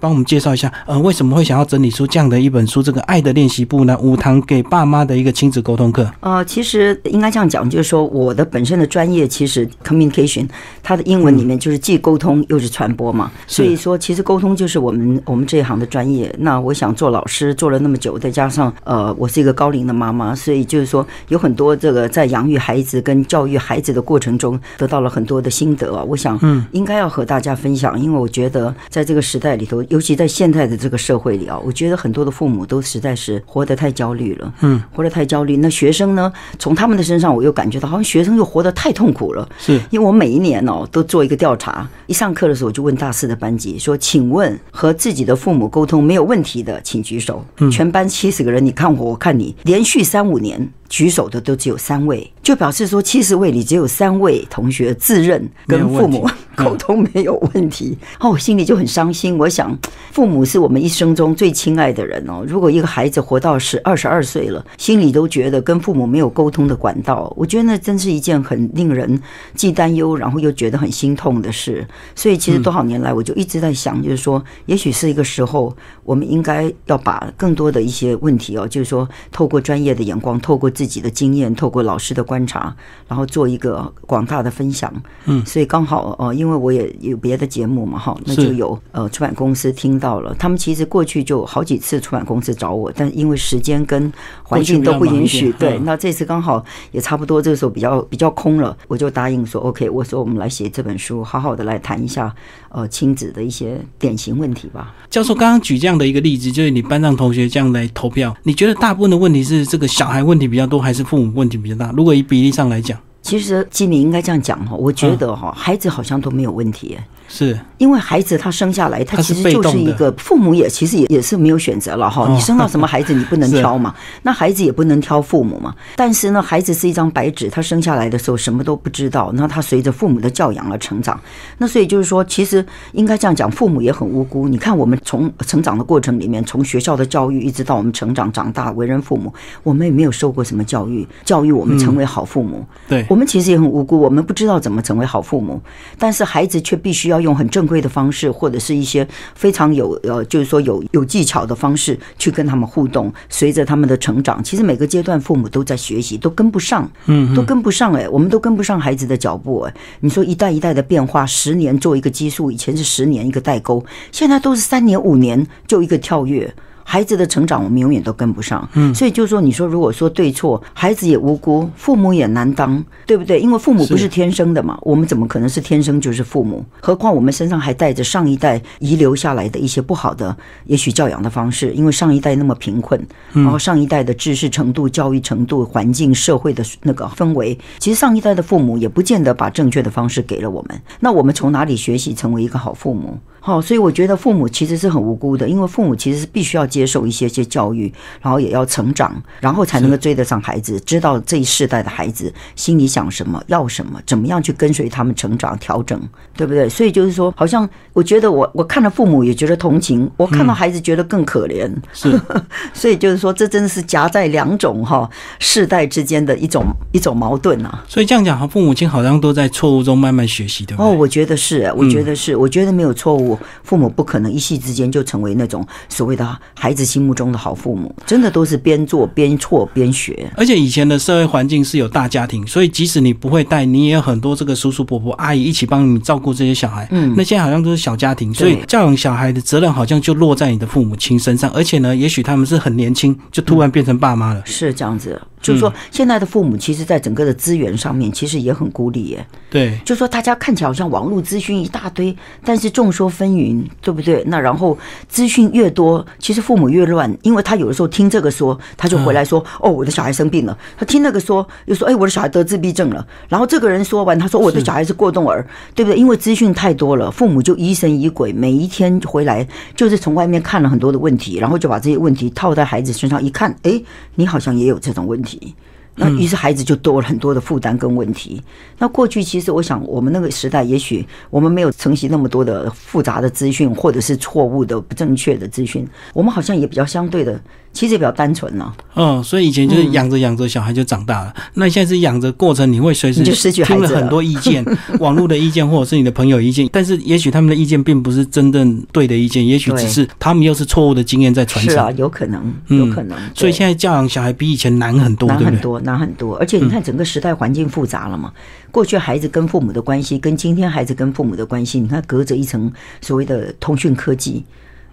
帮我们介绍一下，呃，为什么会想要整理出这样的一本书？这个《爱的练习簿》呢？五堂给爸妈的一个亲子沟通课。呃，其实应该这样讲，就是说我的本身的专业其实 communication，它的英文里面就是既沟通又是传播嘛。所以说，其实沟通就是我们我们这一行的专业。那我想做老师做了那么久，再加上呃，我是一个高龄的妈妈，所以就是说有很多这个在养育孩子跟教育孩子的过程中得到了很多的心得啊。我想，嗯，应该要和大家分享，因为我觉得在这个时代里头，尤其在现在的这个社会里啊，我觉得很多的父母都实在是活得太焦虑了，嗯，活得太焦虑。那学生呢，从他们的身上，我又感觉到好像学生又活得太痛苦了，是因为我每一年哦都做一个调查，一上课的时候我就问大四的班级说，请问和自己的父母沟通没有问题的，请举手。全班七十个人，你看我，我看你，连续三五年。举手的都只有三位，就表示说七十位里只有三位同学自认跟父母 沟通没有问题。哦，我心里就很伤心。我想，父母是我们一生中最亲爱的人哦。如果一个孩子活到十二十二岁了，心里都觉得跟父母没有沟通的管道，我觉得那真是一件很令人既担忧，然后又觉得很心痛的事。所以，其实多少年来，我就一直在想，就是说，也许是一个时候，我们应该要把更多的一些问题哦，就是说，透过专业的眼光，透过。自己的经验，透过老师的观察，然后做一个广大的分享。嗯，所以刚好呃，因为我也有别的节目嘛，哈，那就有呃出版公司听到了。他们其实过去就好几次出版公司找我，但因为时间跟环境都不允许，对，那这次刚好也差不多，这个时候比较比较空了，我就答应说 OK。我说我们来写这本书，好好的来谈一下呃亲子的一些典型问题吧。教授刚刚举这样的一个例子，就是你班上同学这样来投票，你觉得大部分的问题是这个小孩问题比较？多还是父母问题比较大。如果以比例上来讲，其实季敏应该这样讲哈，我觉得哈，孩子好像都没有问题。是因为孩子他生下来，他其实就是一个父母也其实也也是没有选择了哈。你生到什么孩子你不能挑嘛，那孩子也不能挑父母嘛。但是呢，孩子是一张白纸，他生下来的时候什么都不知道，那他随着父母的教养而成长。那所以就是说，其实应该这样讲，父母也很无辜。你看我们从成长的过程里面，从学校的教育一直到我们成长长大为人父母，我们也没有受过什么教育，教育我们成为好父母。对，我们其实也很无辜，我们不知道怎么成为好父母，但是孩子却必须要。用很正规的方式，或者是一些非常有呃，就是说有有技巧的方式去跟他们互动。随着他们的成长，其实每个阶段父母都在学习，都跟不上，嗯，都跟不上哎，我们都跟不上孩子的脚步哎。你说一代一代的变化，十年做一个基数，以前是十年一个代沟，现在都是三年五年就一个跳跃。孩子的成长，我们永远都跟不上，嗯，所以就是说，你说如果说对错，孩子也无辜，父母也难当，对不对？因为父母不是天生的嘛，我们怎么可能是天生就是父母？何况我们身上还带着上一代遗留下来的一些不好的，也许教养的方式，因为上一代那么贫困，然后上一代的知识程度、教育程度、环境、社会的那个氛围，其实上一代的父母也不见得把正确的方式给了我们。那我们从哪里学习成为一个好父母？好，所以我觉得父母其实是很无辜的，因为父母其实是必须要接受一些些教育，然后也要成长，然后才能够追得上孩子，知道这一世代的孩子心里想什么，要什么，怎么样去跟随他们成长、调整，对不对？所以就是说，好像我觉得我我看了父母也觉得同情，我看到孩子觉得更可怜，是，所以就是说，这真的是夹在两种哈世代之间的一种一种矛盾啊。所以这样讲哈，父母亲好像都在错误中慢慢学习，对不对？哦，我觉得是，我觉得是，我觉得没有错误。父母不可能一夕之间就成为那种所谓的孩子心目中的好父母，真的都是边做边错边学。而且以前的社会环境是有大家庭，所以即使你不会带，你也有很多这个叔叔伯伯阿姨一起帮你照顾这些小孩。嗯，那现在好像都是小家庭，所以教养小孩的责任好像就落在你的父母亲身上。而且呢，也许他们是很年轻就突然变成爸妈了。是这样子。就是说，现在的父母其实，在整个的资源上面，其实也很孤立耶。对，就说大家看起来好像网络资讯一大堆，但是众说纷纭，对不对？那然后资讯越多，其实父母越乱，因为他有的时候听这个说，他就回来说：“哦，我的小孩生病了。”他听那个说，又说：“哎，我的小孩得自闭症了。”然后这个人说完，他说：“我的小孩是过动儿，对不对？”因为资讯太多了，父母就疑神疑鬼，每一天回来就是从外面看了很多的问题，然后就把这些问题套在孩子身上，一看，哎，你好像也有这种问题。那于是孩子就多了很多的负担跟问题。那过去其实我想，我们那个时代，也许我们没有承袭那么多的复杂的资讯，或者是错误的、不正确的资讯，我们好像也比较相对的其实也比较单纯呢。嗯，所以以前就是养着养着小孩就长大了，那现在是养着过程，你会随时就失去听了很多意见，网络的意见或者是你的朋友意见，但是也许他们的意见并不是真正对的意见，也许只是他们又是错误的经验在传承。是啊，有可能，有可能。所以现在教养小孩比以前难很多，难很多，难很多。而且你看，整个时代环境复杂了嘛。过去孩子跟父母的关系，跟今天孩子跟父母的关系，你看隔着一层所谓的通讯科技。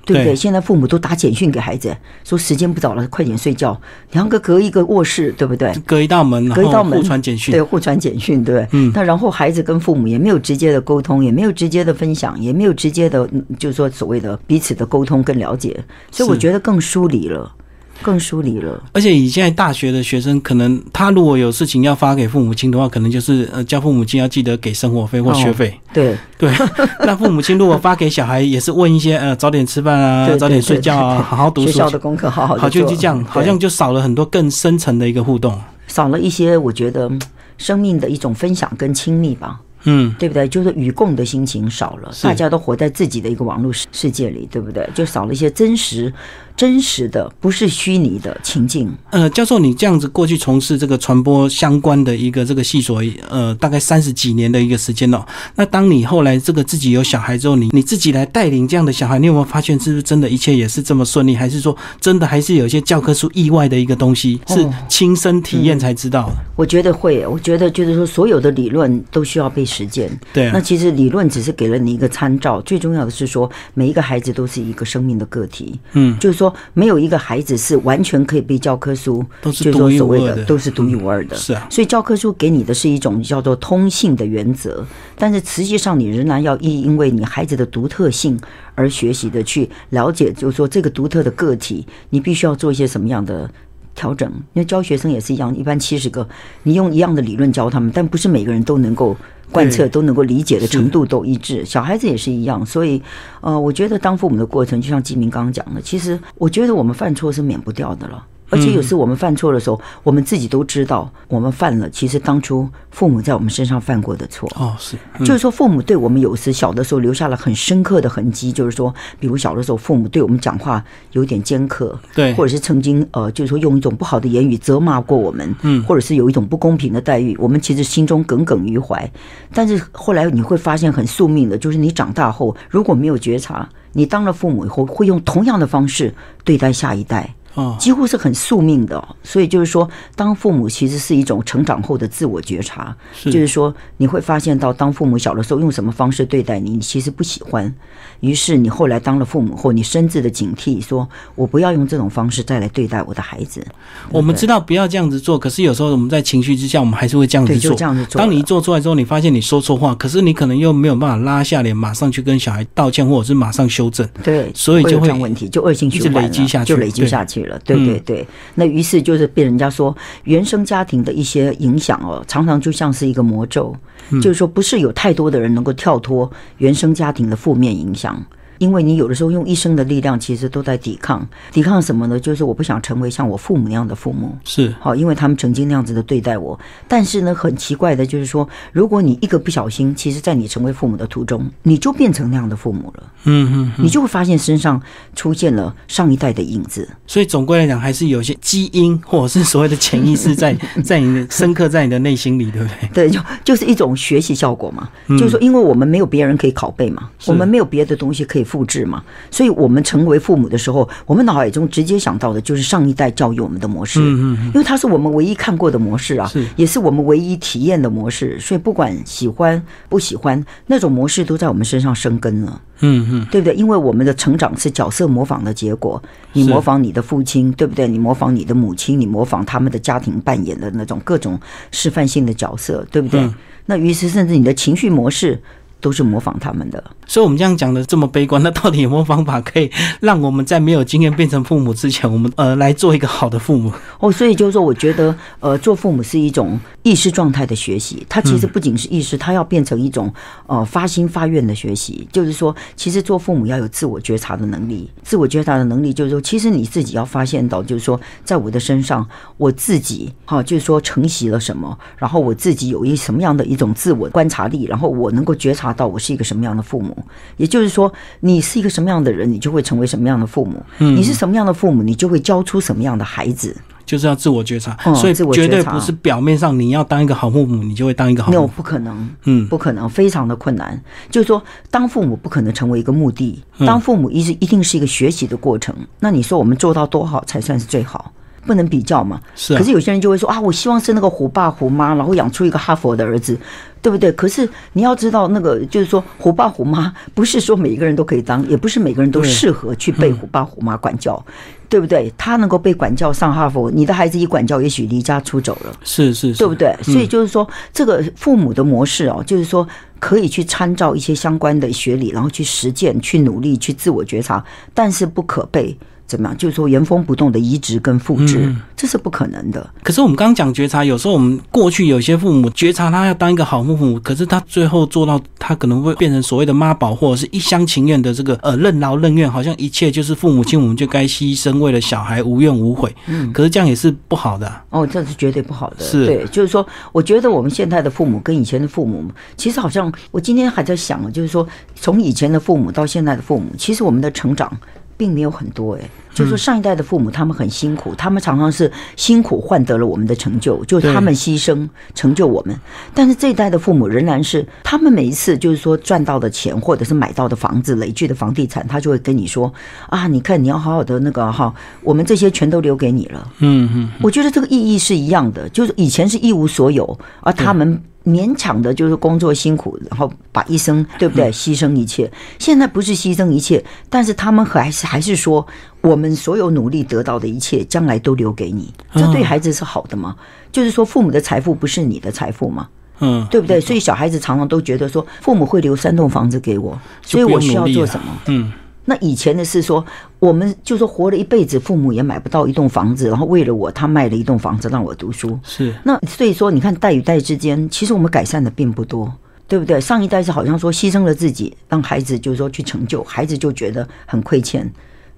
对不对？现在父母都打简讯给孩子，说时间不早了，快点睡觉。两个隔一个卧室，对不对？隔一道门，隔一道门，互传简讯，对，互传简讯，对。嗯。那然后孩子跟父母也没有直接的沟通，也没有直接的分享，也没有直接的，就是说所谓的彼此的沟通跟了解，所以我觉得更疏离了。更疏离了，而且以现在大学的学生，可能他如果有事情要发给父母亲的话，可能就是呃，叫父母亲要记得给生活费或学费。对对，那父母亲如果发给小孩，也是问一些呃，早点吃饭啊，早点睡觉啊，好好读书，学校的功课好好好，就就这样，好像就少了很多更深层的一个互动，少了一些我觉得生命的一种分享跟亲密吧。嗯，对不对？就是与共的心情少了，大家都活在自己的一个网络世世界里，对不对？就少了一些真实、真实的，不是虚拟的情境。呃，教授，你这样子过去从事这个传播相关的一个这个系所，呃，大概三十几年的一个时间了。那当你后来这个自己有小孩之后，你你自己来带领这样的小孩，你有没有发现，是不是真的一切也是这么顺利？还是说真的还是有一些教科书意外的一个东西，是亲身体验才知道？我觉得会，我觉得就是说，所有的理论都需要被。实践对，那其实理论只是给了你一个参照，最重要的是说，每一个孩子都是一个生命的个体，嗯，就是说，没有一个孩子是完全可以被教科书，就是独一无二的，都是独一无二的，是啊。所以教科书给你的是一种叫做通性的原则，但是实际上你仍然要因因为你孩子的独特性而学习的去了解，就是说这个独特的个体，你必须要做一些什么样的。调整，因为教学生也是一样，一般七十个，你用一样的理论教他们，但不是每个人都能够贯彻，都能够理解的程度都一致。小孩子也是一样，所以，呃，我觉得当父母的过程，就像季明刚刚讲的，其实我觉得我们犯错是免不掉的了。而且有时我们犯错的时候，我们自己都知道我们犯了。其实当初父母在我们身上犯过的错，哦，是，就是说父母对我们有时小的时候留下了很深刻的痕迹。就是说，比如小的时候父母对我们讲话有点尖刻，对，或者是曾经呃，就是说用一种不好的言语责骂过我们，嗯，或者是有一种不公平的待遇，我们其实心中耿耿于怀。但是后来你会发现很宿命的，就是你长大后如果没有觉察，你当了父母以后会用同样的方式对待下一代。几乎是很宿命的，所以就是说，当父母其实是一种成长后的自我觉察，就是说你会发现到，当父母小的时候用什么方式对待你，你其实不喜欢，于是你后来当了父母后，你深自的警惕，说我不要用这种方式再来对待我的孩子。我们知道不要这样子做，可是有时候我们在情绪之下，我们还是会这样子做。这样子做。当你一做出来之后，你发现你说错话，可是你可能又没有办法拉下脸，马上去跟小孩道歉，或者是马上修正。对，所以就会问题就恶性循环累积下去，就累积下去。对对对，那于是就是被人家说原生家庭的一些影响哦，常常就像是一个魔咒，就是说不是有太多的人能够跳脱原生家庭的负面影响。因为你有的时候用一生的力量，其实都在抵抗，抵抗什么呢？就是我不想成为像我父母那样的父母，是好，因为他们曾经那样子的对待我。但是呢，很奇怪的就是说，如果你一个不小心，其实，在你成为父母的途中，你就变成那样的父母了。嗯嗯，你就会发现身上出现了上一代的影子。所以总归来讲，还是有些基因或者是所谓的潜意识在 在你的深刻在你的内心里，对不对？对，就就是一种学习效果嘛。就是说，因为我们没有别人可以拷贝嘛，我们没有别的东西可以。复制嘛，所以我们成为父母的时候，我们脑海中直接想到的就是上一代教育我们的模式，嗯嗯，因为它是我们唯一看过的模式啊，也是我们唯一体验的模式，所以不管喜欢不喜欢，那种模式都在我们身上生根了，嗯嗯，对不对？因为我们的成长是角色模仿的结果，你模仿你的父亲，对不对？你模仿你的母亲，你模仿他们的家庭扮演的那种各种示范性的角色，对不对？那于是甚至你的情绪模式。都是模仿他们的，所以，我们这样讲的这么悲观，那到底有没有方法可以让我们在没有经验变成父母之前，我们呃来做一个好的父母？哦，所以就是说，我觉得呃，做父母是一种意识状态的学习，它其实不仅是意识，它要变成一种呃发心发愿的学习。就是说，其实做父母要有自我觉察的能力，自我觉察的能力就是说，其实你自己要发现到，就是说，在我的身上，我自己哈，就是说承袭了什么，然后我自己有一什么样的一种自我观察力，然后我能够觉察。察到我是一个什么样的父母。也就是说，你是一个什么样的人，你就会成为什么样的父母。你是什么样的父母，你就会教出什么样的孩子。就是要自我觉察，嗯所以自我觉察绝对不是表面上你要当一个好父母，你就会当一个好没有父母。不可能，嗯不可能，非常的困难。就是说，当父母不可能成为一个目的，嗯当父母一直一定是一个学习的过程。那你说我们做到多好才算是最好？不能比较嘛。是啊可是有些人就会说啊，我希望是那个虎爸虎妈，然后养出一个哈佛的儿子，对不对？可是你要知道，那个就是说虎爸虎妈，不是说每一个人都可以当，也不是每个人都适合去被虎爸虎妈管教，对不对？他能够被管教上哈佛，你的孩子一管教，也许离家出走了。是是是，对不对？所以嗯就是说，这个父母的模式哦，就是说可以去参照一些相关的学理，然后去实践、去努力、去自我觉察，但是不可被怎么样？就是说原封不动的移植跟复制，嗯这是不可能的。可是我们刚刚讲觉察，有时候我们过去有些父母觉察他要当一个好父母，可是他最后做到他可能会变成所谓的妈宝，或者是一厢情愿的这个呃任劳任怨，好像一切就是父母亲我们就该牺牲，为了小孩无怨无悔。嗯，可是这样也是不好的啊、哦，这是绝对不好的。是对，就是说，我觉得我们现在的父母跟以前的父母，其实好像我今天还在想啊，就是说，从以前的父母到现在的父母，其实我们的成长并没有很多哎。就是说，上一代的父母他们很辛苦，他们常常是辛苦换得了我们的成就，就是他们牺牲成就我们。但是这一代的父母仍然是，他们每一次就是说赚到的钱，或者是买到的房子、累积的房地产，他就会跟你说啊，你看你要好好的那个哈，我们这些全都留给你了。嗯嗯，我觉得这个意义是一样的，就是以前是一无所有，而他们勉强的就是工作辛苦，然后把一生对不对牺牲一切。现在不是牺牲一切，但是他们还是还是说，我们所有努力得到的一切，将来都留给你，这对孩子是好的吗？就是说，父母的财富不是你的财富吗？嗯，对不对？所以小孩子常常都觉得说，父母会留三栋房子给我，所以我需要做什么？嗯，那以前的是说，我们就说活了一辈子，父母也买不到一栋房子，然后为了我，他卖了一栋房子让我读书。是那所以说，你看代与代之间，其实我们改善的并不多，对不对？上一代是好像说牺牲了自己，让孩子就是说去成就，孩子就觉得很亏欠，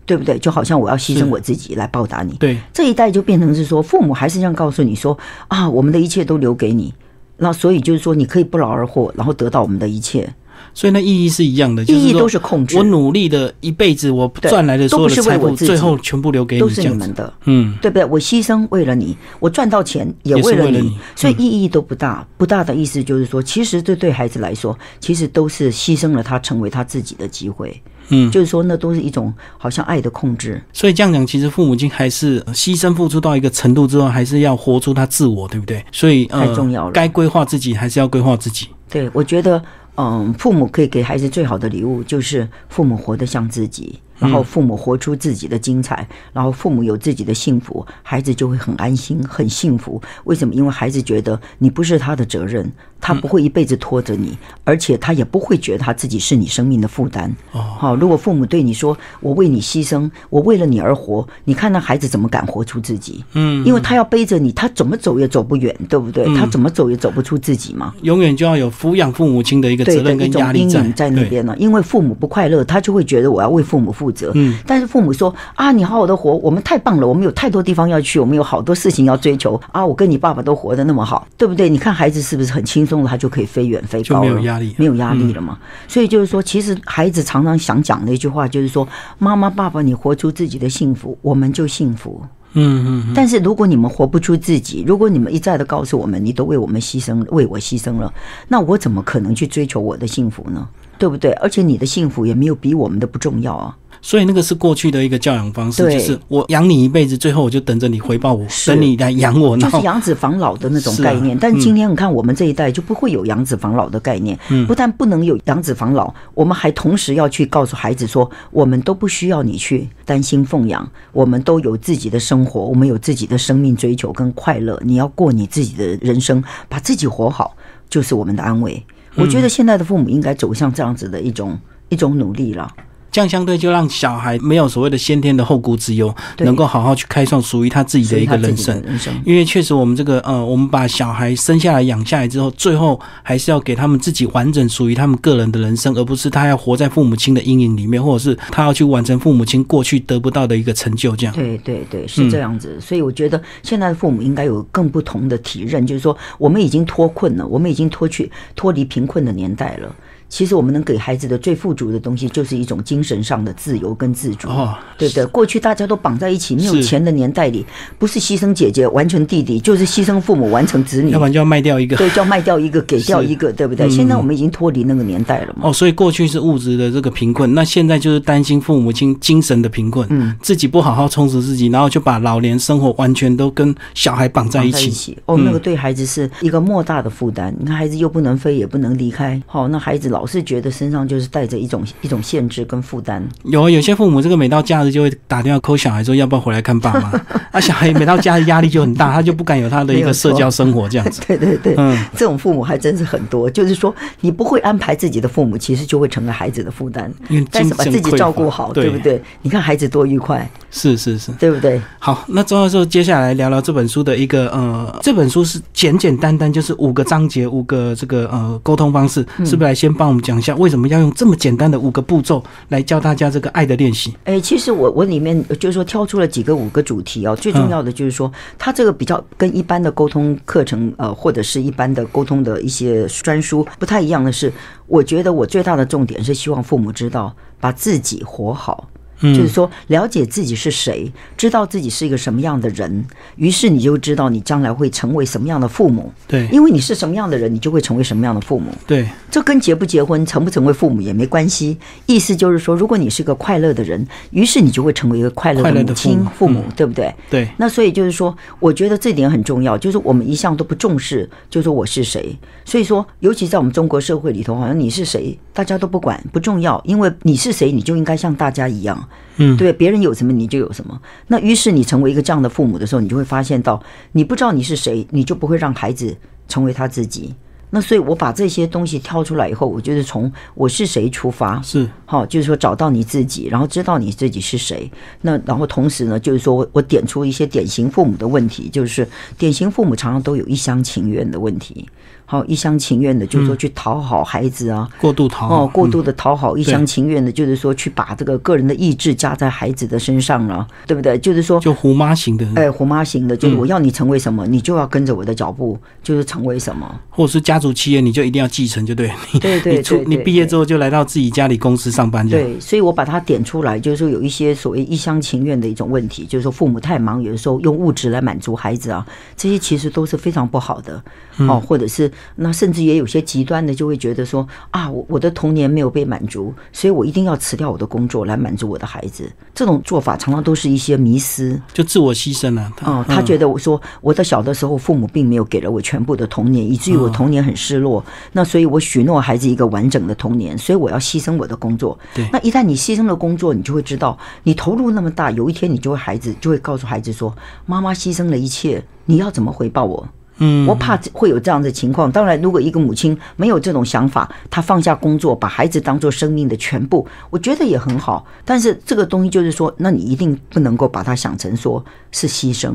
对不对？就好像我要牺牲我自己来报答你。对，这一代就变成是说，父母还是这样告诉你说啊，我们的一切都留给你。那所以就是说，你可以不劳而获，然后得到我们的一切，所以那意义是一样的，意义都是控制我，努力的一辈子，我赚来的所有的财富，最后全部留给你都是你们的。嗯，对不对？我牺牲为了你，我赚到钱也为了你，所以意义都不大。不大的意思就是说，其实这对孩子来说，其实都是牺牲了他成为他自己的机会。嗯就是说，那都是一种好像爱的控制。所以这样讲，其实父母亲还是呃牺牲付出到一个程度之后，还是要活出他自我，对不对？所以呃，太重要了该规划自己还是要规划自己。对我觉得，嗯，父母可以给孩子最好的礼物，就是父母活得像自己。然后父母活出自己的精彩，然后父母有自己的幸福，孩子就会很安心、很幸福。为什么？因为孩子觉得你不是他的责任，他不会一辈子拖着你，而且他也不会觉得他自己是你生命的负担。哦好，如果父母对你说“我为你牺牲，我为了你而活”，你看那孩子怎么敢活出自己？嗯，因为他要背着你，他怎么走也走不远，对不对？他怎么走也走不出自己嘛。永远就要有抚养父母亲的一个责任跟压力在那边了。因为父母不快乐，他就会觉得我要为父母负责。嗯，但是父母说啊，你好好的活，我们太棒了，我们有太多地方要去，我们有好多事情要追求啊。我跟你爸爸都活得那么好，对不对？你看孩子是不是很轻松的，他就可以飞远飞高了，没有压力没有压力了嘛。所以就是说，其实孩子常常想讲的一句话就是说，妈妈爸爸，你活出自己的幸福，我们就幸福。嗯嗯嗯，但是如果你们活不出自己，如果你们一再的告诉我们，你都为我们牺牲，为我牺牲了，那我怎么可能去追求我的幸福呢？对不对？而且你的幸福也没有比我们的不重要啊。所以那个是过去的一个教养方式，就是我养你一辈子，最后我就等着你回报我，等你来养我，就是养子防老的那种是啊概念。但今天你看，我们这一代就不会有养子防老的概念。嗯不但不能有养子防老，我们还同时要去告诉孩子说，我们都不需要你去担心奉养，我们都有自己的生活，我们有自己的生命追求跟快乐。你要过你自己的人生，把自己活好，就是我们的安慰。我觉得现在的父母应该走向这样子的一种一种努力了。这样相对就让小孩没有所谓的先天的后顾之忧，能够好好去开创属于他自己的一个人生。因为确实，我们这个呃，我们把小孩生下来养下来之后，最后还是要给他们自己完整属于他们个人的人生，而不是他要活在父母亲的阴影里面，或者是他要去完成父母亲过去得不到的一个成就。这样，对对对，是这样子。所以我觉得现在的父母应该有更不同的体认，就是说我们已经脱困了，我们已经脱去脱离贫困的年代了。其实我们能给孩子的最富足的东西，就是一种精神上的自由跟自主，哦，对不对？过去大家都绑在一起，没有钱的年代里，不是牺牲姐姐完成弟弟，就是牺牲父母完成子女要不，然就要卖掉一个。对，就要卖掉一个 给掉一个，对不对？嗯现在我们已经脱离那个年代了嘛。哦，所以过去是物质的这个贫困，那现在就是担心父母亲精神的贫困，嗯，自己不好好充实自己，然后就把老年生活完全都跟小孩绑在一绑起。哦，嗯那个对孩子是一个莫大的负担。你看，孩子又不能飞，也不能离开，好、那孩子老是觉得身上就是带着一种一种限制跟负担。有有些父母这个每到假日就会打电话扣小孩说要不要回来看爸妈，啊，小孩每到假日压力就很大，他就不敢有他的一个 社交生活这样子。对对对，嗯，这种父母还真是很多。就是说，你不会安排自己的父母，其实就会成为孩子的负担。但是把自己照顾好，对对不？对？你看孩子多愉快，是是是。对不对？好，那周教授接下来聊聊这本书的一个呃，这本书是简简单单就是五个章节，五个这个呃沟通方式，嗯是不是来先帮我们讲一下为什么要用这么简单的五个步骤来教大家这个爱的练习？哎，其实我我里面呃就是说挑出了几个五个主题哦，最重要的就是说，它这个比较跟一般的沟通课程呃，或者是一般的沟通的一些专书不太一样的是，我觉得我最大的重点是希望父母知道把自己活好。嗯就是说，了解自己是谁，知道自己是一个什么样的人，于是你就知道你将来会成为什么样的父母。对因为你是什么样的人，你就会成为什么样的父母。对，这跟结不结婚、成不成为父母也没关系。意思就是说，如果你是个快乐的人，于是你就会成为一个快乐的母亲、父母对不对？对，那所以就是说，我觉得这点很重要，就是我们一向都不重视，就是说我是谁。所以说，尤其在我们中国社会里头，好像你是谁，大家都不管，不重要，因为你是谁，你就应该像大家一样，嗯对，别人有什么你就有什么。那于是你成为一个这样的父母的时候，你就会发现到，你不知道你是谁，你就不会让孩子成为他自己。那所以，我把这些东西挑出来以后，我就是从我是谁出发，是好，就是说找到你自己，然后知道你自己是谁。那然后同时呢，就是说我我点出一些典型父母的问题，就是典型父母常常都有一厢情愿的问题。好，一厢情愿的，就是说去讨好孩子啊，过度讨好哦，过嗯度的讨好，一厢情愿的，就是说去把这个个人的意志加在孩子的身上了，对不对？就是说。就虎妈型的，哎，虎妈型的，就是嗯我要你成为什么，你就要跟着我的脚步，就是成为什么。或者是家族企业，你就一定要继承，就对。你对对你出你毕业之后就来到自己家里公司上班。对，所以我把它点出来，就是说有一些所谓一厢情愿的一种问题，就是说父母太忙，有的时候用物质来满足孩子啊，这些其实都是非常不好的。嗯哦，或者是那甚至也有些极端的，就会觉得说啊，我我的童年没有被满足，所以我一定要辞掉我的工作来满足我的孩子。这种做法常常都是一些迷失。就自我牺牲了。哦，他觉得我说我的小的时候，父母并没有给了我全部的童年，以至于我童年很失落。那所以我许诺孩子一个完整的童年，所以我要牺牲我的工作。对那一旦你牺牲了工作，你就会知道，你投入那么大，有一天你就会孩子就会告诉孩子说，妈妈牺牲了一切，你要怎么回报我？嗯，我怕会有这样的情况。当然，如果一个母亲没有这种想法，她放下工作，把孩子当做生命的全部，我觉得也很好。但是这个东西就是说，那你一定不能够把它想成说是牺牲。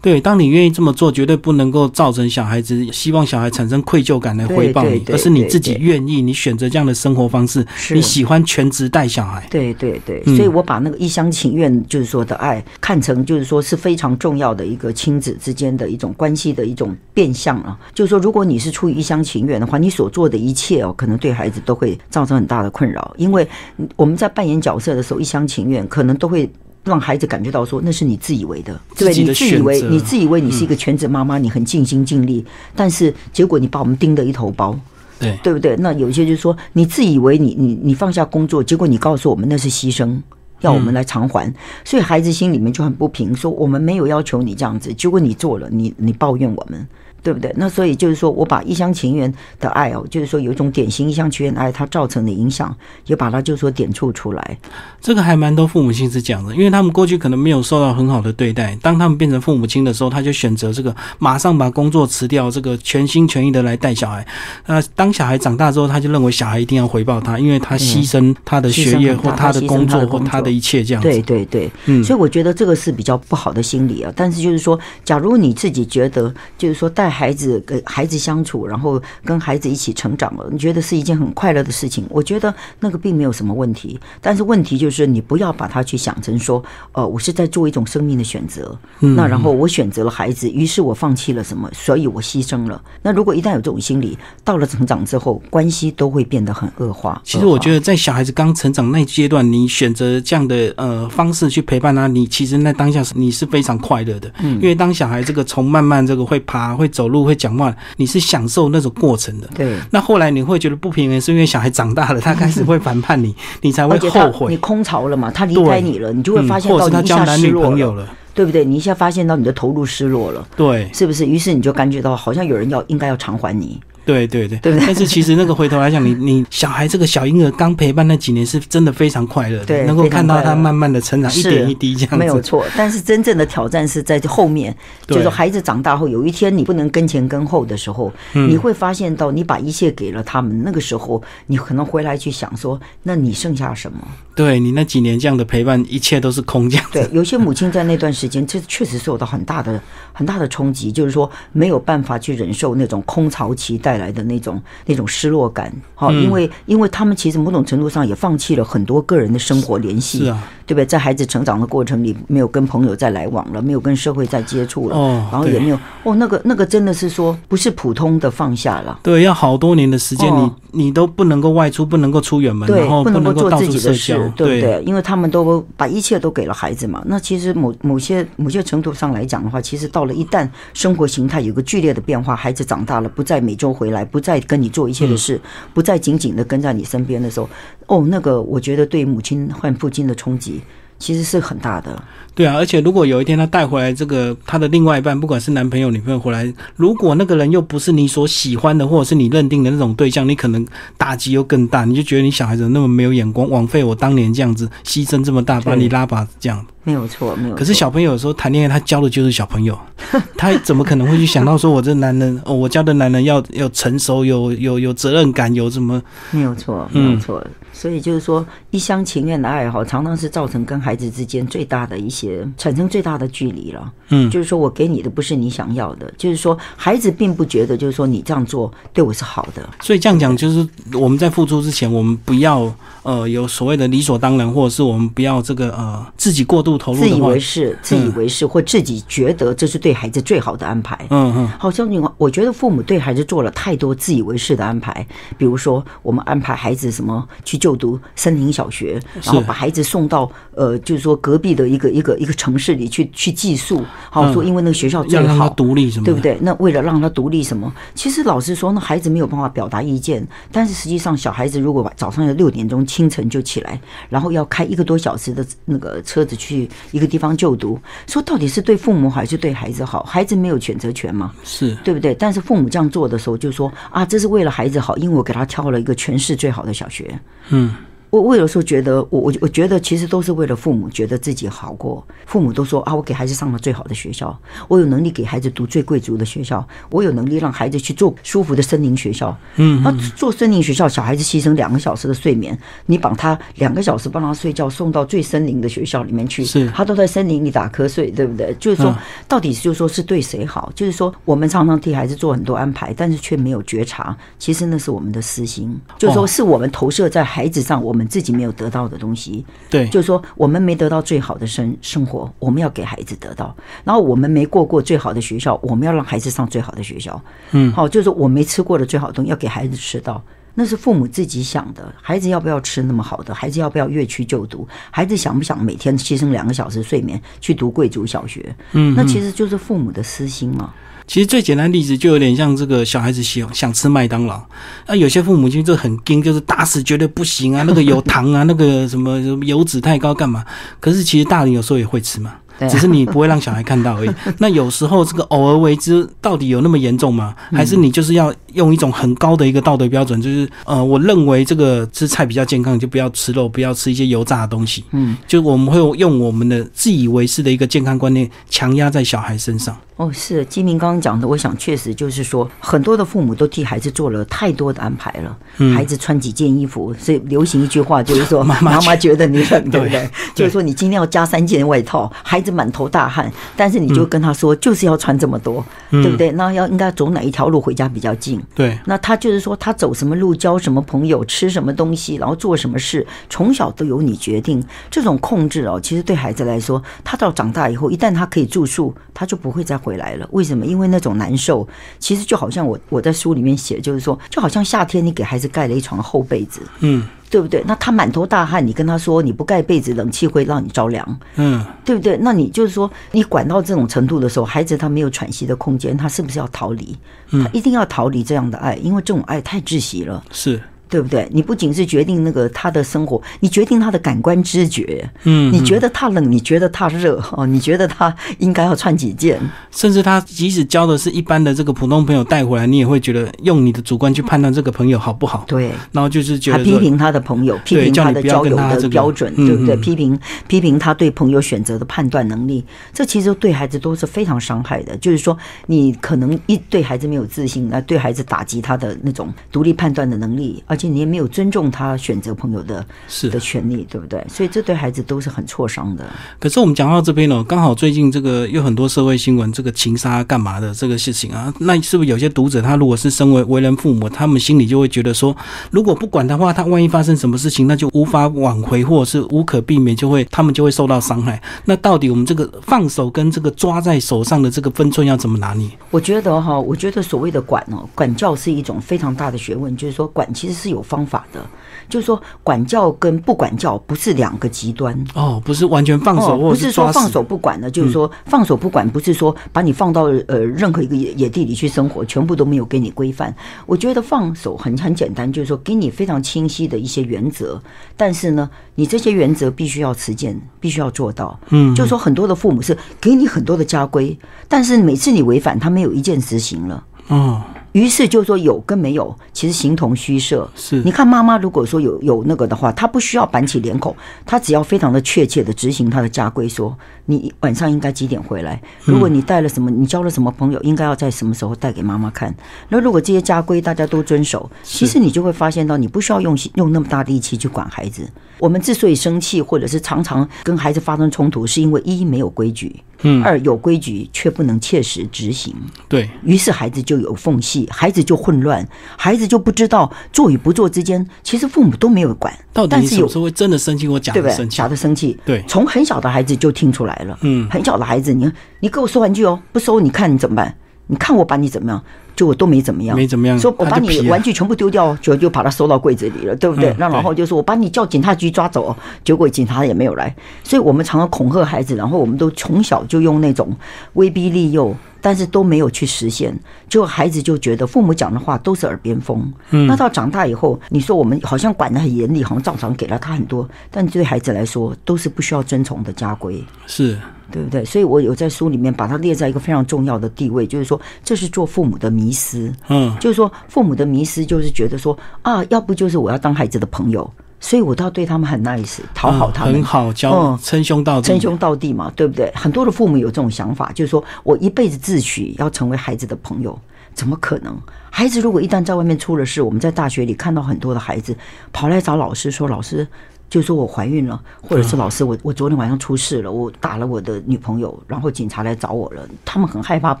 对，当你愿意这么做，绝对不能够造成小孩子希望小孩产生愧疚感来回报你，对对对而是你自己愿意，你选择这样的生活方式，你喜欢全职带小孩。对对对，嗯所以我把那个一厢情愿，就是说的爱，看成就是说是非常重要的一个亲子之间的一种关系的一种变相啊。就是说，如果你是出于一厢情愿的话，你所做的一切哦，可能对孩子都会造成很大的困扰，因为我们在扮演角色的时候，一厢情愿，可能都会。让孩子感觉到说那是你自以为的，对你自以为你自以为你是一个全职妈妈，你很尽心尽力，但是结果你把我们盯得一头包。对，对不对？那有一些就是说，你自以为你你你放下工作，结果你告诉我们那是牺牲，要我们来偿还，所以孩子心里面就很不平，说我们没有要求你这样子，结果你做了，你你抱怨我们。对不对？那所以就是说我把一厢情愿的爱哦，就是说有一种典型一厢情愿的爱，它造成的影响，也把它就是说点出出来。这个还蛮多父母亲是讲的，因为他们过去可能没有受到很好的对待，当他们变成父母亲的时候，他就选择这个马上把工作辞掉，这个全心全意的来带小孩。那当小孩长大之后，他就认为小孩一定要回报他，因为他牺牲他的学业或他的工作他牺牲他的工作或他的一切这样子。对对对，嗯所以我觉得这个是比较不好的心理啊。但是就是说，假如你自己觉得，就是说带孩子跟孩子相处，然后跟孩子一起成长了，你觉得是一件很快乐的事情？我觉得那个并没有什么问题。但是问题就是你不要把它去想成说，呃，我是在做一种生命的选择。那然后我选择了孩子，于是我放弃了什么，所以我牺牲了。那如果一旦有这种心理，到了成长之后，关系都会变得很恶化。其实我觉得，在小孩子刚成长那阶段，你选择这样的呃方式去陪伴他，你其实那当下是你是非常快乐的。嗯，因为当小孩这个从慢慢这个会爬、会走路、会讲话，你是享受那种过程的。对。那后来你会觉得不平衡，是因为小孩长大了，他开始会反叛你，你才会后悔。你空巢了嘛？他离开你了，你就会发现到他交男女朋友了。对不对？你一下发现到你的投入失落了，对，是不是？于是你就感觉到好像有人要应该要偿还你。对对对，对不对？但是其实那个回头来讲，你你小孩这个小婴儿刚陪伴那几年是真的非常快乐，对，能够看到他慢慢的成长，一点一滴这样子，没有错。但是真正的挑战是在后面，就是孩子长大后，有一天你不能跟前跟后的时候，你会发现到你把一切给了他们，那个时候你可能回来去想说，那你剩下什么？对你那几年这样的陪伴，一切都是空降。对，有些母亲在那段时间，这确实受到很大的很大的冲击，就是说没有办法去忍受那种空巢期带来的那种。那种失落感，好，因为因为他们其实某种程度上也放弃了很多个人的生活联系，是啊，对不对？在孩子成长的过程里，没有跟朋友再来往了，没有跟社会再接触了，哦，然后也没有，哦，那个那个真的是说不是普通的放下了，对，要好多年的时间，你你都不能够外出，不能够出远门，然后不能够做自己的事，对不对？因为他们都把一切都给了孩子嘛。那其实某某些某些程度上来讲的话，其实到了一旦生活形态有个剧烈的变化，孩子长大了，不再每周回来，不再跟你做一切的事。不再紧紧的跟在你身边的时候，哦，那个我觉得对母亲换父亲的冲击其实是很大的。对啊，而且如果有一天他带回来这个他的另外一半，不管是男朋友女朋友回来，如果那个人又不是你所喜欢的，或者是你认定的那种对象，你可能打击又更大。你就觉得你小孩子那么没有眼光，枉费我当年这样子牺牲这么大，把你拉拔这样。没有错，没有。可是小朋友有时候谈恋爱，他教的就是小朋友，他怎么可能会去想到说，我这男人哦，我教的男人要要成熟，有有有责任感，有什么？没有错，没有错。所以就是说，一厢情愿的爱好，常常是造成跟孩子之间最大的一些产生最大的距离了。嗯，就是说我给你的不是你想要的，就是说孩子并不觉得，就是说你这样做对我是好的。所以这样讲，就是我们在付出之前，我们不要呃有所谓的理所当然，或者是我们不要这个呃自己过度投入，自以为是，自以为是，或自己觉得这是对孩子最好的安排。嗯嗯，好像你我觉得父母对孩子做了太多自以为是的安排，比如说我们安排孩子什么去。就读森林小学，然后把孩子送到呃，就是说隔壁的一个一个一个城市里去去寄宿。好说，因为那个学校最好，独立什么，对不对？那为了让他独立什么？其实老实说，那孩子没有办法表达意见。但是实际上，小孩子如果早上要六点钟清晨就起来，然后要开一个多小时的那个车子去一个地方就读，说到底是对父母还是对孩子好？孩子没有选择权嘛？是对不对？但是父母这样做的时候，就说啊，这是为了孩子好，因为我给他挑了一个全市最好的小学。嗯。Hmm. 我我有时候觉得，我我我觉得其实都是为了父母觉得自己好过。父母都说啊，我给孩子上了最好的学校，我有能力给孩子读最贵族的学校，我有能力让孩子去做舒服的森林学校。嗯，那做森林学校，小孩子牺牲两个小时的睡眠，你把他两个小时帮他睡觉送到最森林的学校里面去，是，他都在森林里打瞌睡，对不对？就是说，到底就是说是对谁好？就是说，我们常常替孩子做很多安排，但是却没有觉察，其实那是我们的私心，就是说是我们投射在孩子上，我们。自己没有得到的东西，对，就是说我们没得到最好的生生活，我们要给孩子得到；然后我们没过过最好的学校，我们要让孩子上最好的学校。嗯，好，就是说我没吃过的最好的东西，要给孩子吃到，那是父母自己想的。孩子要不要吃那么好的？孩子要不要越区就读？孩子想不想每天牺牲两个小时睡眠去读贵族小学？嗯，那其实就是父母的私心嘛。其实最简单例子就有点像这个小孩子喜欢想吃麦当劳，那有些父母亲就很惊，就是打死绝对不行啊，那个有糖啊，那个什么油脂太高干嘛？可是其实大人有时候也会吃嘛。只是你不会让小孩看到而已。那有时候这个偶尔为之，到底有那么严重吗？还是你就是要用一种很高的一个道德标准，就是呃，我认为这个吃菜比较健康，就不要吃肉，不要吃一些油炸的东西。嗯，就我们会用我们的自以为是的一个健康观念强压在小孩身上。哦，是金明刚刚讲的，我想确实就是说，很多的父母都替孩子做了太多的安排了。孩子穿几件衣服，所以流行一句话就是说，妈妈觉得你冷，对不对？就是说你今天要加三件外套，孩子满头大汗，但是你就跟他说，就是要穿这么多，对不对？那要应该走哪一条路回家比较近？对。那他就是说，他走什么路，交什么朋友，吃什么东西，然后做什么事，从小都由你决定。这种控制哦，其实对孩子来说，他到长大以后，一旦他可以住宿，他就不会再。回来了，为什么？因为那种难受，其实就好像我我在书里面写，就是说，就好像夏天你给孩子盖了一床厚被子，嗯，对不对？那他满头大汗，你跟他说你不盖被子，冷气会让你着凉，嗯，对不对？那你就是说，你管到这种程度的时候，孩子他没有喘息的空间，他是不是要逃离？他一定要逃离这样的爱，因为这种爱太窒息了，是。对不对？你不仅是决定那个他的生活，你决定他的感官知觉。嗯，你觉得他冷，你觉得他热 哦，你觉得他应该要穿几件？甚至他即使交的是一般的这个普通朋友带回来，你也会觉得用你的主观去判断这个朋友好不好？对。然后就是觉得批评他的朋友，批评他的交友的标准，对不对？批评批评他对朋友选择的判断能力，这其实对孩子都是非常伤害的。就是说，你可能一对孩子没有自信，那对孩子打击他的那种独立判断的能力。而且你也没有尊重他选择朋友的是的权利，对不对？所以这对孩子都是很挫伤的。可是我们讲到这边呢，刚好最近这个有很多社会新闻，这个情杀干嘛的这个事情啊，那是不是有些读者他如果是身为为人父母，他们心里就会觉得说，如果不管的话，他万一发生什么事情，那就无法挽回，或者是无可避免，就会他们就会受到伤害。那到底我们这个放手跟这个抓在手上的这个分寸要怎么拿捏？我觉得哈，我觉得所谓的管哦，管教是一种非常大的学问，就是说管其实是有方。法的，就是说管教跟不管教不是两个极端哦，不是完全放手，不是说放手不管的，就是说放手不管，不是说把你放到呃任何一个野野地里去生活，全部都没有给你规范。我觉得放手很很简单，就是说给你非常清晰的一些原则，但是呢，你这些原则必须要实践，必须要做到。嗯，就是说很多的父母是给你很多的家规，但是每次你违反，他没有一件执行了。哦。于是就说有跟没有，其实形同虚设。是，你看妈妈如果说有有那个的话，她不需要板起脸孔，她只要非常的确切的执行她的家规，说你晚上应该几点回来。如果你带了什么，你交了什么朋友，应该要在什么时候带给妈妈看。那如果这些家规大家都遵守，其实你就会发现到，你不需要用用那么大力气去管孩子。我们之所以生气，或者是常常跟孩子发生冲突，是因为一没有规矩，嗯，二有规矩却不能切实执行，对于是孩子就有缝隙，孩子就混乱，孩子就不知道做与不做之间，其实父母都没有管，到底有时候会真的生气或假的生气，假的生气，对，从很小的孩子就听出来了，嗯，很小的孩子，你你给我收玩具哦，不收你看你怎么办？你看我把你怎么样？就我都没怎么样，没怎么样。说我把你玩具全部丢掉，就就把它收到柜子里了，对不对？那然后就说我把你叫警察局抓走，结果警察也没有来。所以我们常常恐吓孩子，然后我们都从小就用那种威逼利诱，但是都没有去实现。就孩子就觉得父母讲的话都是耳边风。嗯，那到长大以后，你说我们好像管得很严厉，好像照常给了他很多，但对孩子来说都是不需要遵从的家规。是。对不对？所以我有在书里面把它列在一个非常重要的地位，就是说这是做父母的迷失。嗯，就是说父母的迷失就是觉得说啊，要不就是我要当孩子的朋友，所以我倒对他们很 nice，讨好他们，很好，交称兄道弟，称兄道弟嘛，对不对？很多的父母有这种想法，就是说我一辈子自诩要成为孩子的朋友，怎么可能？孩子如果一旦在外面出了事，我们在大学里看到很多的孩子跑来找老师说，老师。就说我怀孕了，或者是老师，我我昨天晚上出事了，我打了我的女朋友，然后警察来找我了，他们很害怕，不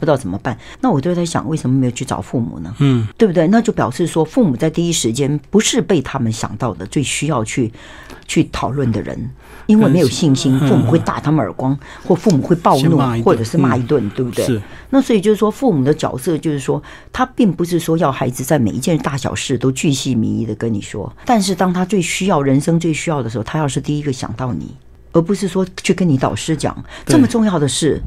知道怎么办。那我就在想，为什么没有去找父母呢？嗯，对不对？那就表示说，父母在第一时间不是被他们想到的最需要去去讨论的人。因为没有信心，父母会打他们耳光，或父母会暴怒，或者是骂一顿，对不对？是。那所以就是说，父母的角色就是说，他并不是说要孩子在每一件大小事都巨细靡遗的跟你说，但是当他最需要、人生最需要的时候，他要是第一个想到你，而不是说去跟你导师讲这么重要的事。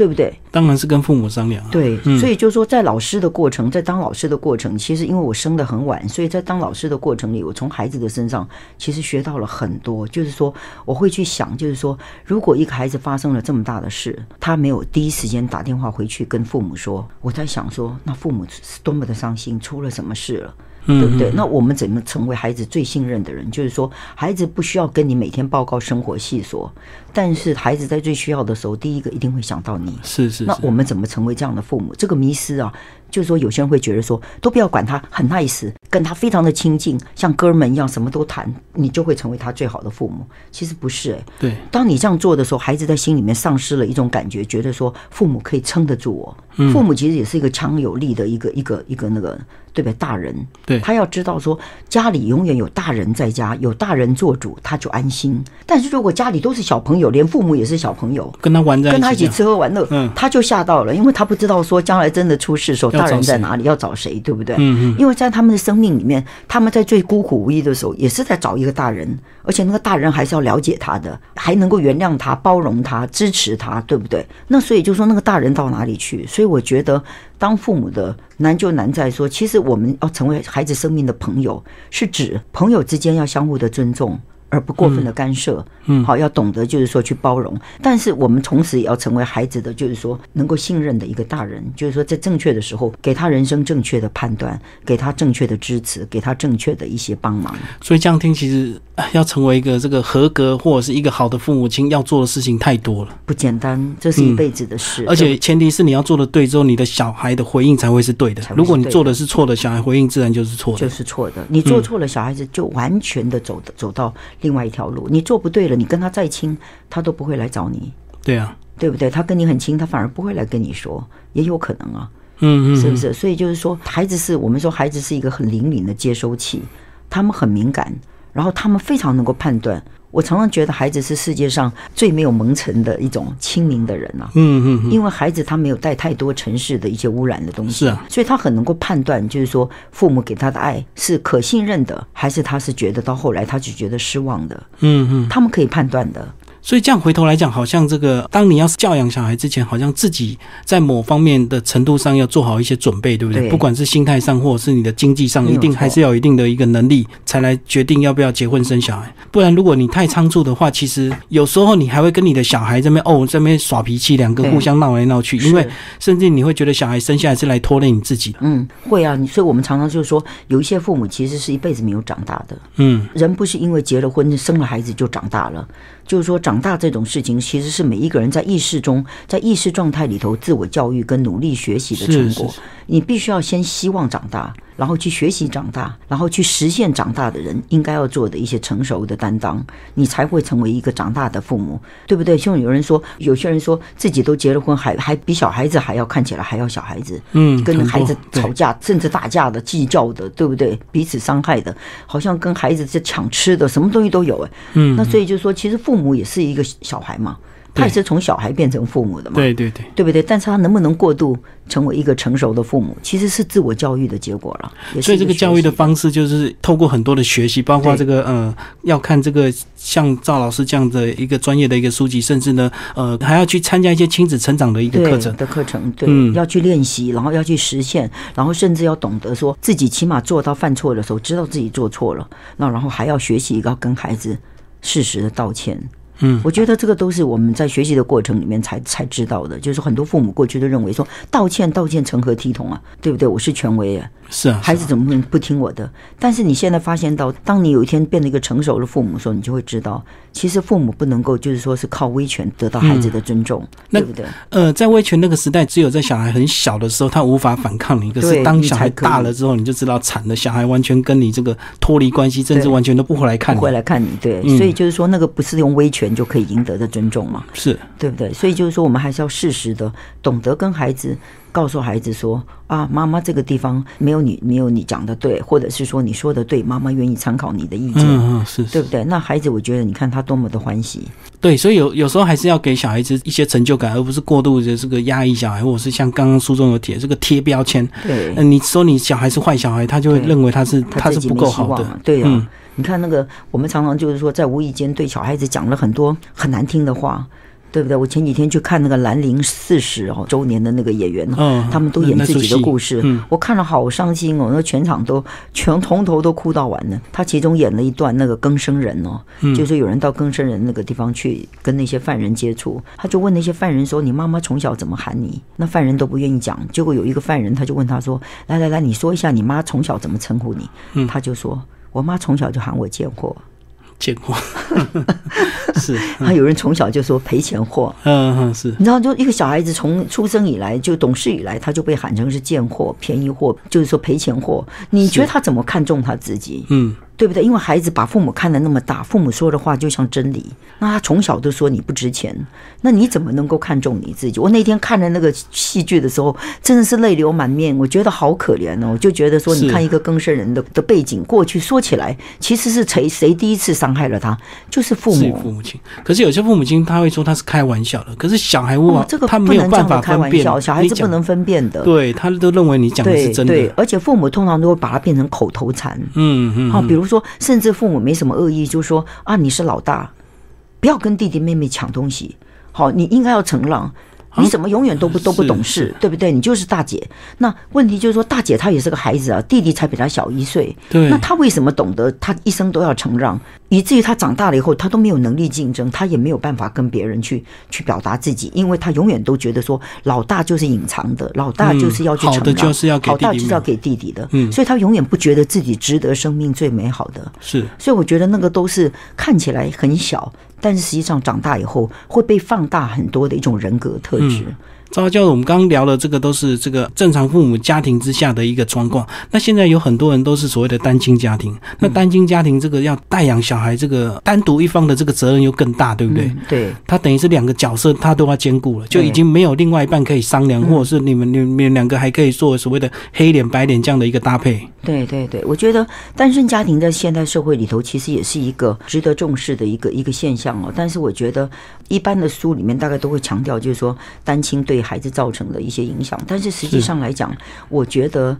对不对？当然是跟父母商量。啊对，所以就是说，在老师的过程，在当老师的过程，其实因为我生的很晚，所以在当老师的过程里，我从孩子的身上其实学到了很多。就是说，我会去想，就是说，如果一个孩子发生了这么大的事，他没有第一时间打电话回去跟父母说，我在想说，那父母是多么的伤心，出了什么事了。对不对？那我们怎么成为孩子最信任的人？就是说，孩子不需要跟你每天报告生活细琐，但是孩子在最需要的时候，第一个一定会想到你。是是。那我们怎么成为这样的父母？这个迷失啊，就是说，有些人会觉得说，都不要管他，很 nice，跟他非常的亲近，像哥们一样，什么都谈，你就会成为他最好的父母。其实不是哎。对。当你这样做的时候，孩子在心里面丧失了一种感觉，觉得说父母可以撑得住我。父母其实也是一个强有力的一个一个一个那个。对不对？大人，对他要知道说，家里永远有大人在家，有大人做主，他就安心。但是如果家里都是小朋友，连父母也是小朋友，跟他玩在，跟他一起吃喝玩乐，嗯，他就吓到了，因为他不知道说将来真的出事的时候，大人在哪里，要找谁，对不对？嗯嗯。因为在他们的生命里面，他们在最孤苦无依的时候，也是在找一个大人，而且那个大人还是要了解他的，还能够原谅他、包容他、支持他，对不对？那所以就说那个大人到哪里去？所以我觉得。当父母的难就难在说，其实我们要成为孩子生命的朋友，是指朋友之间要相互的尊重。而不过分的干涉，嗯，好，要懂得就是说去包容，但是我们同时也要成为孩子的就是说能够信任的一个大人，就是说在正确的时候给他人生正确的判断，给他正确的支持，给他正确的一些帮忙。所以这样听，其实要成为一个这个合格或者是一个好的父母亲，要做的事情太多了，不简单，这是一辈子的事。而且前提是你要做的对之后，你的小孩的回应才会是对的。如果你做的是错的，小孩回应自然就是错的，就是错的。你做错了，小孩子就完全的走的走到。另外一条路，你做不对了，你跟他再亲，他都不会来找你。对啊，对不对？他跟你很亲，他反而不会来跟你说，也有可能啊。嗯嗯，是不是？所以就是说，孩子是我们说孩子是一个很灵敏的接收器，他们很敏感，然后他们非常能够判断。我常常觉得孩子是世界上最没有蒙尘的一种清明的人啊。嗯嗯，因为孩子他没有带太多城市的一些污染的东西，是啊，所以他很能够判断，就是说父母给他的爱是可信任的，还是他是觉得到后来他就觉得失望的。嗯嗯，他们可以判断的。所以这样回头来讲，好像这个，当你要教养小孩之前，好像自己在某方面的程度上要做好一些准备，对不对？不管是心态上，或者是你的经济上，一定还是要有一定的一个能力，才来决定要不要结婚生小孩。不然，如果你太仓促的话，其实有时候你还会跟你的小孩这边哦这边耍脾气，两个互相闹来闹去，因为甚至你会觉得小孩生下来是来拖累你自己的。嗯，会啊。所以我们常常就是说，有一些父母其实是一辈子没有长大的。嗯，人不是因为结了婚生了孩子就长大了。就是说，长大这种事情，其实是每一个人在意识中，在意识状态里头自我教育跟努力学习的成果。你必须要先希望长大，然后去学习长大，然后去实现长大的人应该要做的一些成熟的担当，你才会成为一个长大的父母，对不对？像有人说，有些人说自己都结了婚，还还比小孩子还要看起来还要小孩子，嗯，跟孩子吵架，甚至打架的、计较的，对不对？彼此伤害的，好像跟孩子在抢吃的，什么东西都有，哎，嗯，那所以就说，其实父母也是一个小孩嘛。他也是从小孩变成父母的嘛？对对对，对不对？但是他能不能过度成为一个成熟的父母，其实是自我教育的结果了。所以这个教育的方式就是透过很多的学习，包括这个呃，要看这个像赵老师这样的一个专业的一个书籍，甚至呢呃还要去参加一些亲子成长的一个课程的课程，对，要去练习，然后要去实现，然后甚至要懂得说自己起码做到犯错的时候知道自己做错了，那然后还要学习一个跟孩子适时的道歉。嗯，我觉得这个都是我们在学习的过程里面才才知道的。就是很多父母过去都认为说道歉道歉成何体统啊，对不对？我是权威啊，是啊，孩子怎么能不听我的？但是你现在发现到，当你有一天变得一个成熟的父母的时候，你就会知道，其实父母不能够就是说是靠威权得到孩子的尊重，对不对？呃，在威权那个时代，只有在小孩很小的时候，他无法反抗你。可是当小孩大了之后，你就知道惨了，小孩完全跟你这个脱离关系，甚至完全都不回来看你，不回来看你。对，所以就是说，那个不是用威权就可以赢得的。尊重嘛，是对不对？所以就是说，我们还是要适时的懂得跟孩子告诉孩子说啊，妈妈这个地方没有你没有你讲的对，或者是说你说的对，妈妈愿意参考你的意见，嗯嗯，是对不对？那孩子，我觉得你看他多么的欢喜。对，所以有有时候还是要给小孩子一些成就感，而不是过度的这个压抑小孩，或者是像刚刚书中有贴这个贴标签。对，你说你小孩是坏小孩，他就会认为他是他是不够好的。对呀。你看那个，我们常常就是说，在无意间对小孩子讲了很多很难听的话，对不对？我前几天去看那个兰陵四十哦周年的那个演员，嗯他们都演自己的故事，我看了好伤心哦，那全场都全从头都哭到完了。他其中演了一段那个更生人哦，嗯就是有人到更生人那个地方去跟那些犯人接触，他就问那些犯人说：“你妈妈从小怎么喊你？”那犯人都不愿意讲，结果有一个犯人他就问他说：“来来来，你说一下你妈从小怎么称呼你？”嗯他就说：“我妈从小就喊我贱货。”见过，是，还有人从小就说赔钱货，嗯嗯是，你知道，就一个小孩子从出生以来就懂事以来，他就被喊成是贱货、便宜货，就是说赔钱货。你觉得他怎么看重他自己？嗯对不对？因为孩子把父母看得那么大，父母说的话就像真理，那他从小都说你不值钱，那你怎么能够看重你自己？我那天看了那个戏剧的时候，真的是泪流满面，我觉得好可怜哦。我就觉得说，你看一个更生人的的背景，过去说起来，其实是谁谁第一次伤害了他，就是父母。父母亲。可是有些父母亲他会说他是开玩笑的，可是小孩无法，哦，这个他不没有办法开玩笑，小孩子不能分辨的。对他都认为你讲的是真的，对，而且父母通常都会把它变成口头禅。嗯嗯，好、嗯比如说，甚至父母没什么恶意，就说啊，你是老大，不要跟弟弟妹妹抢东西。好，你应该要承让。你怎么永远都不都不懂事，对不对？你就是大姐。那问题就是说，大姐她也是个孩子啊，弟弟才比她小一岁。对那她为什么懂得她一生都要承让，以至于她长大了以后，她都没有能力竞争，她也没有办法跟别人去去表达自己，因为她永远都觉得说老大就是隐藏的，老大就是要去嗯好的，就是要给好大就是要给弟弟的，嗯所以她永远不觉得自己值得生命最美好的。是所以我觉得那个都是看起来很小，但是实际上长大以后会被放大很多的一种人格特质。赵教授，我们刚刚聊的这个都是这个正常父母家庭之下的一个状况。那现在有很多人都是所谓的单亲家庭，那单亲家庭这个要带养小孩，这个单独一方的这个责任又更大，对不对？嗯对，他等于是两个角色，他都要兼顾了，就已经没有另外一半可以商量，嗯或者是你们你们两个还可以做所谓的黑脸白脸这样的一个搭配。对对对，我觉得单身家庭在现代社会里头，其实也是一个值得重视的一个一个现象哦。但是我觉得一般的书里面大概都会强调，就是说单亲对孩子造成的一些影响。但是实际上来讲，我觉得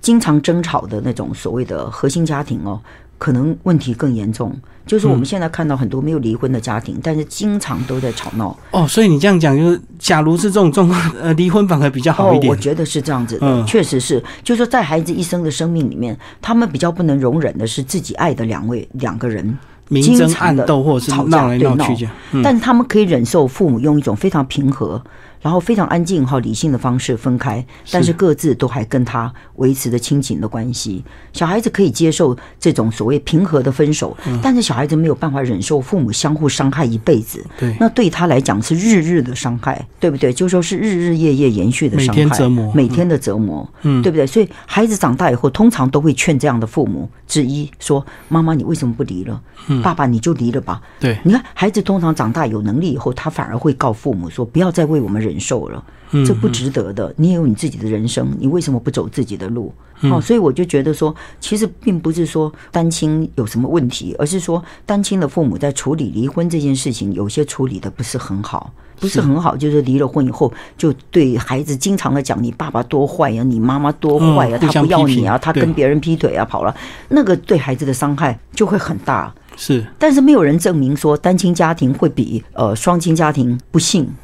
经常争吵的那种所谓的核心家庭哦。可能问题更严重，就是我们现在看到很多没有离婚的家庭，但是经常都在吵闹。哦，所以你这样讲，就是假如是这种状况，呃，离婚反而比较好一哦，点。我觉得是这样子的，嗯确实是，就是说在孩子一生的生命里面，他们比较不能容忍的是自己爱的两位两个人明争暗斗，或者是吵架闹来对闹闹去但是他们可以忍受父母用一种非常平和，然后非常安静和理性的方式分开，但是各自都还跟他维持着亲情的关系。小孩子可以接受这种所谓平和的分手，嗯但是小孩子没有办法忍受父母相互伤害一辈子。对那对他来讲是日日的伤害，对不对？就说是日日夜夜延续的伤害，天折磨每天的折磨，嗯对不对？所以孩子长大以后，通常都会劝这样的父母之一说：“妈妈，你为什么不离了？爸爸，你就离了吧。”对，你看，孩子通常长大有能力以后，他反而会告父母说：“不要再为我们忍受了，嗯这不值得的。你也有你自己的人生，你为什么不走自己的路？”哦、所以我就觉得说，其实并不是说单亲有什么问题，而是说单亲的父母在处理离婚这件事情，有些处理的不是很好。不是很好，就是离了婚以后，就对孩子经常的讲你爸爸多坏呀、你妈妈多坏呀、他不要你啊，他跟别人劈腿啊，跑了，那个对孩子的伤害就会很大。是，但是没有人证明说单亲家庭会比呃双亲家庭不幸，嗯，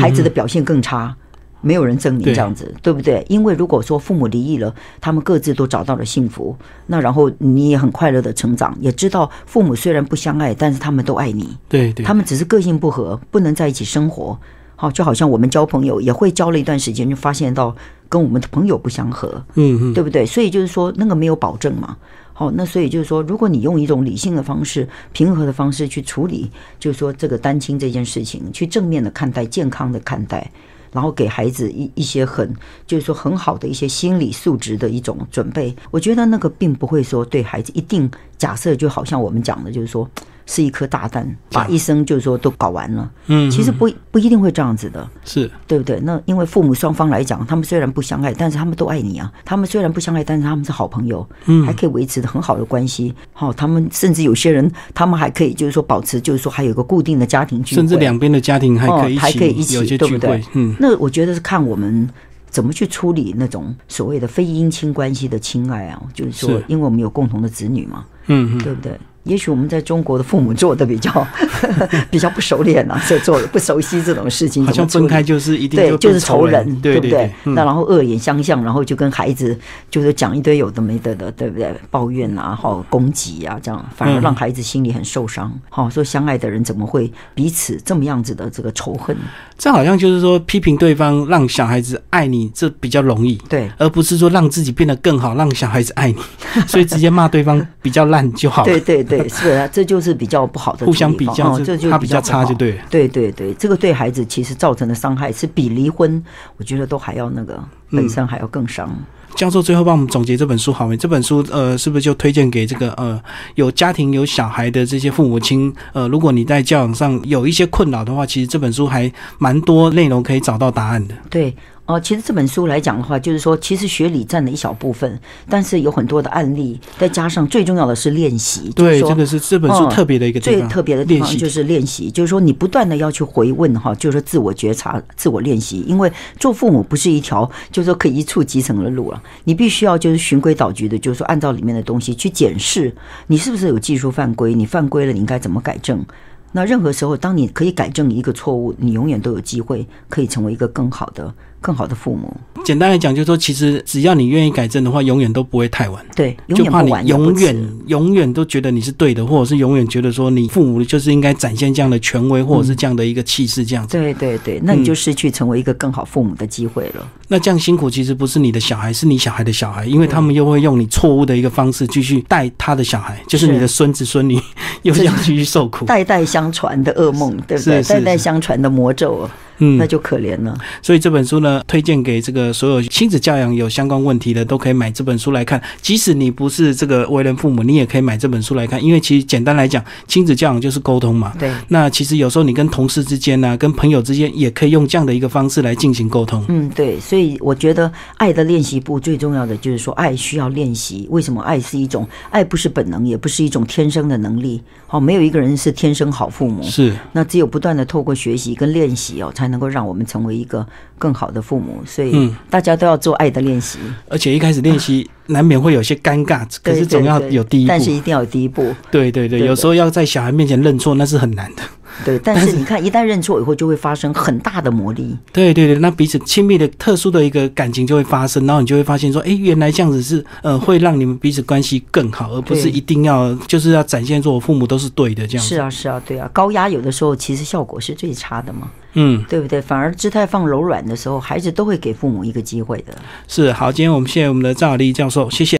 孩子的表现更差。没有人证明这样子，对不对？因为如果说父母离异了，他们各自都找到了幸福，那然后你也很快乐的成长，也知道父母虽然不相爱，但是他们都爱你，对对，他们只是个性不合，不能在一起生活。好，就好像我们交朋友也会交了一段时间，就发现到跟我们的朋友不相合，嗯嗯，对不对？所以就是说，那个没有保证嘛。哦，那所以就是说，如果你用一种理性的方式、平和的方式去处理，就是说这个单亲这件事情，去正面的看待、健康的看待，然后给孩子一一些很，就是说很好的一些心理素质的一种准备。我觉得那个并不会说对孩子一定假设，就好像我们讲的，就是说是一颗大蛋，把一生就是说都搞完了。嗯，其实不不一定会这样子的。是对不对？那因为父母双方来讲，他们虽然不相爱，但是他们都爱你啊。他们虽然不相爱，但是他们是好朋友，嗯还可以维持的很好的关系。好、他们甚至有些人，他们还可以就是说保持，就是说还有一个固定的家庭聚会，甚至两边的家庭还可以，哦还可以一起对不对，嗯，那我觉得是看我们怎么去处理那种所谓的非姻亲关系的亲爱啊，就是说，因为我们有共同的子女嘛，嗯嗯，对不对？也许我们在中国的父母做的比较 比较不熟练啊，这 做不熟悉这种事情，好像分开就是一定对，就是仇人，对不对？那然后恶言相向，然后就跟孩子就是讲一堆有的没的的，对不对？抱怨啊，好攻击啊，这样反而让孩子心里很受伤。好，说相爱的人怎么会彼此这么样子的这个仇恨？这好像就是说批评对方，让小孩子爱你，这比较容易，对，而不是说让自己变得更好，让小孩子爱你，所以直接骂对方比较烂就好。对对对，是啊，这就是比较不好的。互相比较，这就他比较差，就对。对对对，这个对孩子其实造成的伤害是比离婚，我觉得都还要那个本身还要更伤。教授最后帮我们总结这本书好没？这本书呃，是不是就推荐给这个呃有家庭有小孩的这些父母亲？呃，如果你在教养上有一些困扰的话，其实这本书还蛮多内容可以找到答案的。对。哦，其实这本书来讲的话，就是说，其实学理占了一小部分，但是有很多的案例，再加上最重要的是练习。对，这个是这本书特别的一个最特别的地方，就是练习，就是说你不断的要去回问哈，就是说自我觉察、自我练习。因为做父母不是一条就是说可以一触即成的路了，你必须要就是循规蹈矩的，就是说按照里面的东西去检视你是不是有技术犯规，你犯规了，你应该怎么改正。那任何时候，当你可以改正一个错误，你永远都有机会可以成为一个更好的。更好的父母，简单来讲，就是说，其实只要你愿意改正的话，永远都不会太晚。对，就怕你永远永远都觉得你是对的，或者是永远觉得说你父母就是应该展现这样的权威，或者是这样的一个气势，这样子。对对对，那你就失去成为一个更好父母的机会了。那这样辛苦，其实不是你的小孩，是你小孩的小孩，因为他们又会用你错误的一个方式继续带他的小孩，就是你的孙子孙女，又这样继续受苦，代代相传的噩梦，对不对？代代相传的魔咒。嗯，那就可怜了。所以这本书呢，推荐给这个所有亲子教养有相关问题的，都可以买这本书来看。即使你不是这个为人父母，你也可以买这本书来看。因为其实简单来讲，亲子教养就是沟通嘛。对。那其实有时候你跟同事之间呢，跟朋友之间，也可以用这样的一个方式来进行沟通。嗯，对。所以我觉得爱的练习部最重要的就是说，爱需要练习。为什么爱是一种爱？不是本能，也不是一种天生的能力。好，没有一个人是天生好父母。是。那只有不断的透过学习跟练习哦，才能够让我们成为。一个更好的父母，所以大家都要做爱的练习。而且一开始练习难免会有些尴尬，可是总要有第一步。但是一定要有第一步。对对对，有时候要在小孩面前认错，那是很难的。对，但是你看，一旦认错以后，就会发生很大的魔力。对对对，那彼此亲密的、特殊的一个感情就会发生，然后你就会发现说，哎，原来这样子是呃，会让你们彼此关系更好，而不是一定要就是要展现说我父母都是对的这样。是啊，是啊，对啊，高压有的时候其实效果是最差的嘛。嗯，对不对？反而姿态放柔软的时候，孩子都会给父母一个机会的。是好，今天我们谢谢我们的赵丽教授，谢谢。